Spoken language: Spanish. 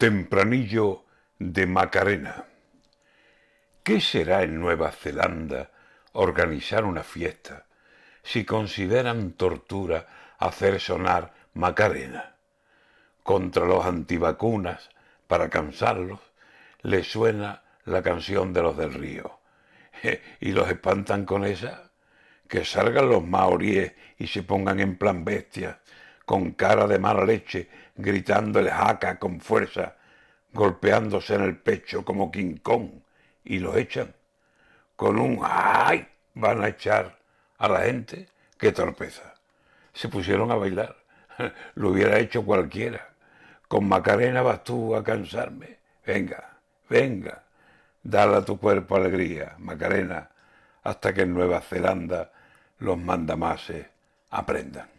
Tempranillo de Macarena. ¿Qué será en Nueva Zelanda organizar una fiesta si consideran tortura hacer sonar Macarena? Contra los antivacunas, para cansarlos, les suena la canción de los del río. ¿Y los espantan con esa? Que salgan los maoríes y se pongan en plan bestia con cara de mala leche, gritando el jaca con fuerza, golpeándose en el pecho como Kong, y lo echan. Con un ¡ay! van a echar a la gente. ¡Qué torpeza! Se pusieron a bailar. Lo hubiera hecho cualquiera. Con Macarena vas tú a cansarme. Venga, venga, dale a tu cuerpo alegría, Macarena, hasta que en Nueva Zelanda los mandamases aprendan.